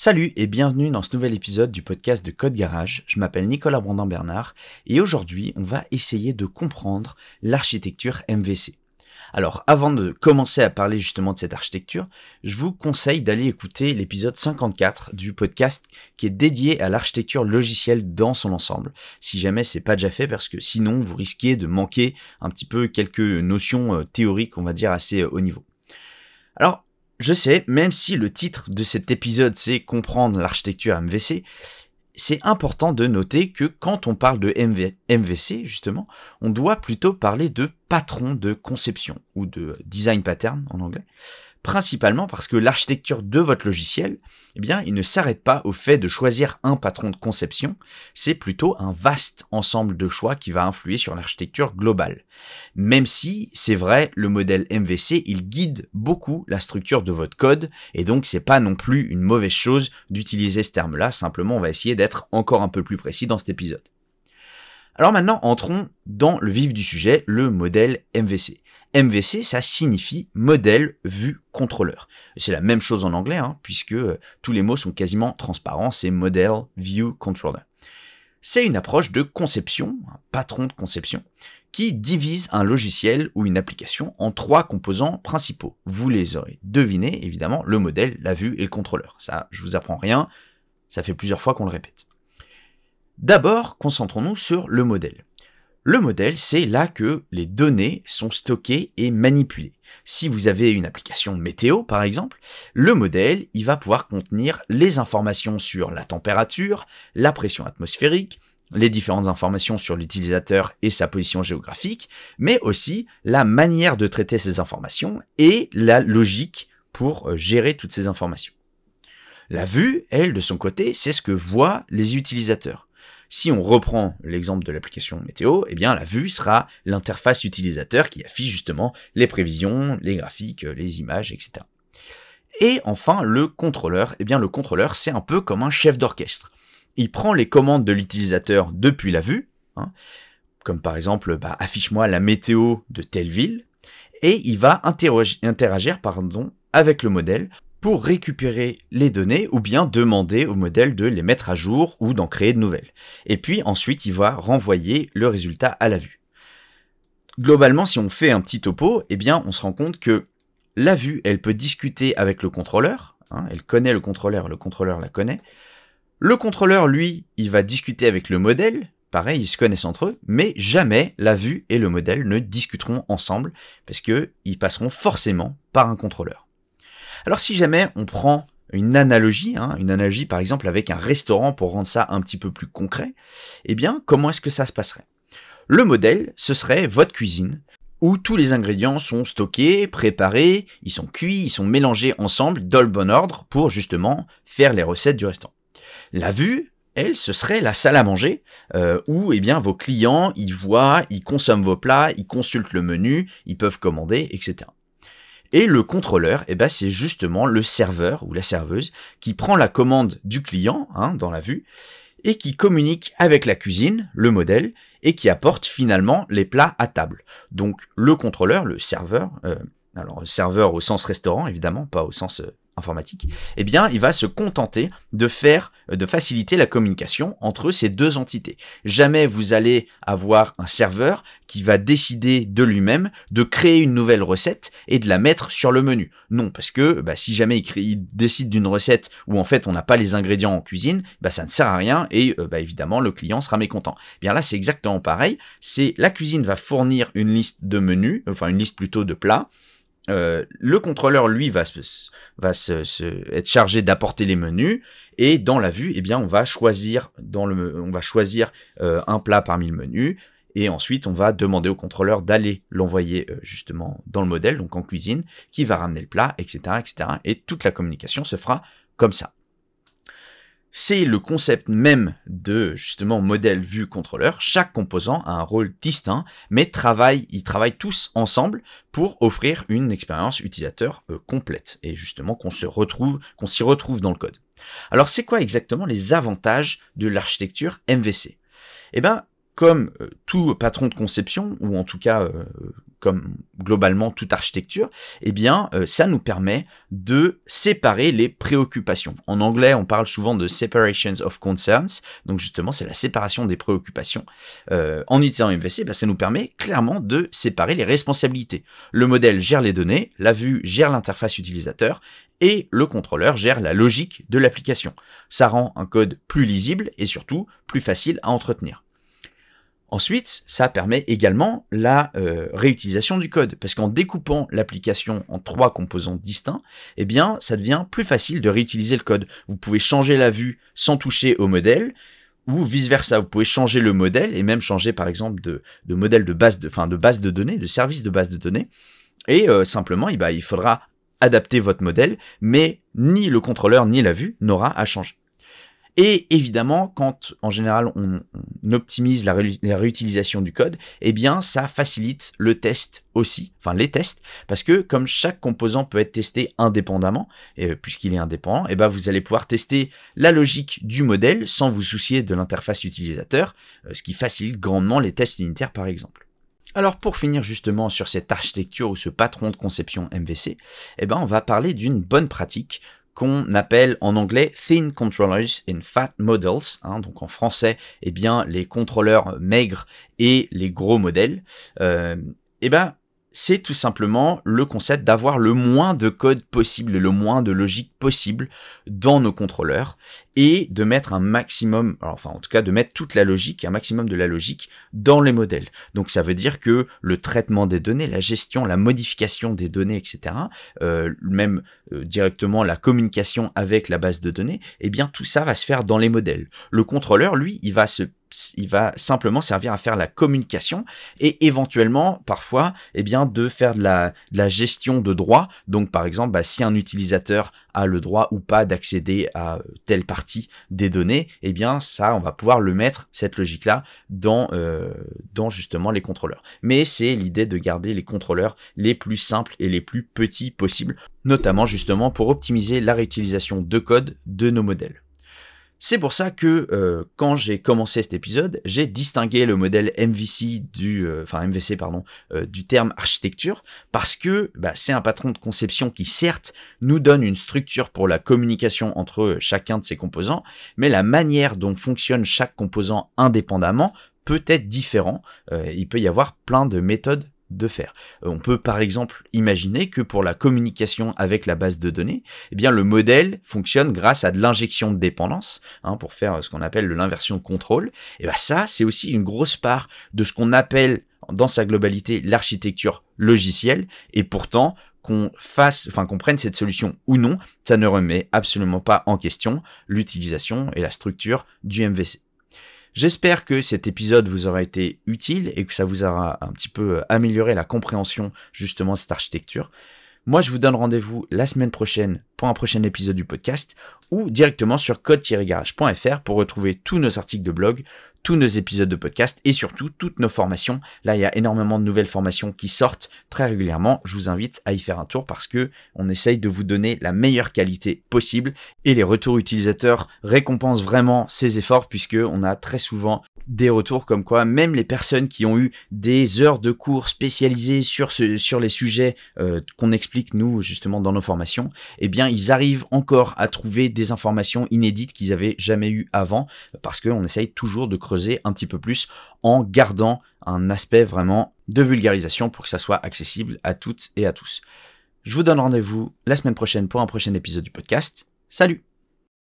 Salut et bienvenue dans ce nouvel épisode du podcast de Code Garage. Je m'appelle Nicolas Brandin-Bernard et aujourd'hui on va essayer de comprendre l'architecture MVC. Alors avant de commencer à parler justement de cette architecture, je vous conseille d'aller écouter l'épisode 54 du podcast qui est dédié à l'architecture logicielle dans son ensemble. Si jamais c'est pas déjà fait parce que sinon vous risquez de manquer un petit peu quelques notions euh, théoriques on va dire assez euh, haut niveau. Alors je sais, même si le titre de cet épisode c'est comprendre l'architecture MVC, c'est important de noter que quand on parle de MVC, justement, on doit plutôt parler de patron de conception, ou de design pattern en anglais, principalement parce que l'architecture de votre logiciel, eh bien, il ne s'arrête pas au fait de choisir un patron de conception, c'est plutôt un vaste ensemble de choix qui va influer sur l'architecture globale. Même si, c'est vrai, le modèle MVC, il guide beaucoup la structure de votre code, et donc c'est pas non plus une mauvaise chose d'utiliser ce terme-là, simplement on va essayer d'être encore un peu plus précis dans cet épisode. Alors maintenant, entrons dans le vif du sujet, le modèle MVC. MVC, ça signifie modèle vue contrôleur. C'est la même chose en anglais, hein, puisque euh, tous les mots sont quasiment transparents, c'est model view controller. C'est une approche de conception, un patron de conception, qui divise un logiciel ou une application en trois composants principaux. Vous les aurez devinés, évidemment, le modèle, la vue et le contrôleur. Ça, je vous apprends rien, ça fait plusieurs fois qu'on le répète. D'abord, concentrons-nous sur le modèle. Le modèle, c'est là que les données sont stockées et manipulées. Si vous avez une application météo, par exemple, le modèle, il va pouvoir contenir les informations sur la température, la pression atmosphérique, les différentes informations sur l'utilisateur et sa position géographique, mais aussi la manière de traiter ces informations et la logique pour euh, gérer toutes ces informations. La vue, elle, de son côté, c'est ce que voient les utilisateurs. Si on reprend l'exemple de l'application météo, eh bien la vue sera l'interface utilisateur qui affiche justement les prévisions, les graphiques, les images, etc. Et enfin, le contrôleur, eh bien le contrôleur c'est un peu comme un chef d'orchestre. Il prend les commandes de l'utilisateur depuis la vue, hein, comme par exemple bah, affiche-moi la météo de telle ville, et il va interagir pardon, avec le modèle pour récupérer les données ou bien demander au modèle de les mettre à jour ou d'en créer de nouvelles. Et puis ensuite, il va renvoyer le résultat à la vue. Globalement, si on fait un petit topo, eh bien, on se rend compte que la vue, elle peut discuter avec le contrôleur. Hein, elle connaît le contrôleur, le contrôleur la connaît. Le contrôleur, lui, il va discuter avec le modèle. Pareil, ils se connaissent entre eux, mais jamais la vue et le modèle ne discuteront ensemble parce que ils passeront forcément par un contrôleur. Alors si jamais on prend une analogie, hein, une analogie par exemple avec un restaurant pour rendre ça un petit peu plus concret, eh bien comment est-ce que ça se passerait? Le modèle, ce serait votre cuisine, où tous les ingrédients sont stockés, préparés, ils sont cuits, ils sont mélangés ensemble dans le bon ordre pour justement faire les recettes du restaurant. La vue, elle, ce serait la salle à manger, euh, où eh bien vos clients, ils voient, ils consomment vos plats, ils consultent le menu, ils peuvent commander, etc. Et le contrôleur, eh ben, c'est justement le serveur ou la serveuse qui prend la commande du client hein, dans la vue et qui communique avec la cuisine, le modèle, et qui apporte finalement les plats à table. Donc le contrôleur, le serveur, euh, alors serveur au sens restaurant évidemment, pas au sens euh, informatique, eh bien, il va se contenter de faire, de faciliter la communication entre ces deux entités. Jamais vous allez avoir un serveur qui va décider de lui-même de créer une nouvelle recette et de la mettre sur le menu. Non, parce que bah, si jamais il, décide d'une recette où en fait on n'a pas les ingrédients en cuisine, bah, ça ne sert à rien et euh, bah, évidemment le client sera mécontent. Eh bien là, c'est exactement pareil. C'est la cuisine va fournir une liste de menus, enfin une liste plutôt de plats euh, le contrôleur, lui, va, va se, être chargé d'apporter les menus et dans la vue, eh bien, on va choisir dans le, on va choisir euh, un plat parmi le menu et ensuite on va demander au contrôleur d'aller l'envoyer euh, justement dans le modèle, donc en cuisine, qui va ramener le plat, etc., etc. Et toute la communication se fera comme ça c'est le concept même de justement modèle vue contrôleur. Chaque composant a un rôle distinct, mais ils travaillent tous ensemble pour offrir une expérience utilisateur euh, complète et justement qu'on se retrouve, qu'on s'y retrouve dans le code. Alors c'est quoi exactement les avantages de l'architecture MVC Eh ben comme euh, tout patron de conception, ou en tout cas euh, comme globalement toute architecture, eh bien, euh, ça nous permet de séparer les préoccupations. En anglais, on parle souvent de separations of concerns, donc justement, c'est la séparation des préoccupations. Euh, en utilisant MVC, bah, ça nous permet clairement de séparer les responsabilités. Le modèle gère les données, la vue gère l'interface utilisateur, et le contrôleur gère la logique de l'application. Ça rend un code plus lisible et surtout plus facile à entretenir. Ensuite, ça permet également la euh, réutilisation du code, parce qu'en découpant l'application en trois composants distincts, eh bien, ça devient plus facile de réutiliser le code. Vous pouvez changer la vue sans toucher au modèle, ou vice versa. Vous pouvez changer le modèle et même changer, par exemple, de, modèle de base de, fin, de base de données, de service de base de données. Et euh, simplement, eh ben, il faudra adapter votre modèle, mais ni le contrôleur ni la vue n'aura à changer. Et évidemment, quand en général on, optimise la, réutilisation du code, eh bien ça facilite le test aussi, enfin les tests, parce que comme chaque composant peut être testé indépendamment, et puisqu'il est indépendant, eh ben vous allez pouvoir tester la logique du modèle sans vous soucier de l'interface utilisateur, euh, ce qui facilite grandement les tests unitaires par exemple. Alors pour finir justement sur cette architecture ou ce patron de conception MVC, eh ben on va parler d'une bonne pratique qu'on appelle en anglais Thin Controllers in Fat Models, hein, donc en français, eh bien les contrôleurs maigres et les gros modèles. Euh, eh ben c'est tout simplement le concept d'avoir le moins de code possible, le moins de logique possible dans nos contrôleurs et de mettre un maximum, enfin en tout cas de mettre toute la logique, un maximum de la logique dans les modèles. Donc ça veut dire que le traitement des données, la gestion, la modification des données, etc., euh, même euh, directement la communication avec la base de données, eh bien tout ça va se faire dans les modèles. Le contrôleur, lui, il va se il va simplement servir à faire la communication et éventuellement parfois eh bien de faire de la, gestion de droits. Donc par exemple bah, si un utilisateur a le droit ou pas d'accéder à telle partie des données eh bien ça on va pouvoir le mettre cette logique là dans euh, dans justement les contrôleurs. Mais c'est l'idée de garder les contrôleurs les plus simples et les plus petits possibles notamment justement pour optimiser la réutilisation de code de nos modèles c'est pour ça que euh, quand j'ai commencé cet épisode, j'ai distingué le modèle MVC du, euh, enfin MVC pardon, euh, du terme architecture parce que bah, c'est un patron de conception qui certes nous donne une structure pour la communication entre chacun de ses composants, mais la manière dont fonctionne chaque composant indépendamment peut être différent. il peut y avoir plein de méthodes de faire. Euh, on peut par exemple imaginer que pour la communication avec la base de données, eh bien le modèle fonctionne grâce à de l'injection de dépendance, hein, pour faire ce qu'on appelle l'inversion de contrôle. Et bien ça, c'est aussi une grosse part de ce qu'on appelle dans sa globalité l'architecture logicielle. Et pourtant, qu'on fasse, enfin qu'on prenne cette solution ou non, ça ne remet absolument pas en question l'utilisation et la structure du MVC. J'espère que cet épisode vous aura été utile et que ça vous aura un petit peu euh, amélioré la compréhension justement de cette architecture. Moi, je vous donne rendez-vous la semaine prochaine pour un prochain épisode du podcast ou directement sur code-garage.fr pour retrouver tous nos articles de blog, tous nos épisodes de podcast et surtout toutes nos formations. Là, il y a énormément de nouvelles formations qui sortent très régulièrement. Je vous invite à y faire un tour parce que on essaye de vous donner la meilleure qualité possible et les retours utilisateurs récompensent vraiment ces efforts puisque on a très souvent des retours comme quoi même les personnes qui ont eu des heures de cours spécialisées sur sur les sujets euh, qu'on explique nous justement dans nos formations, eh bien ils arrivent encore à trouver des informations inédites qu'ils avaient jamais eues avant parce qu'on essaye toujours de creuser un petit peu plus en gardant un aspect vraiment de vulgarisation pour que ça soit accessible à toutes et à tous. Je vous donne rendez-vous la semaine prochaine pour un prochain épisode du podcast. Salut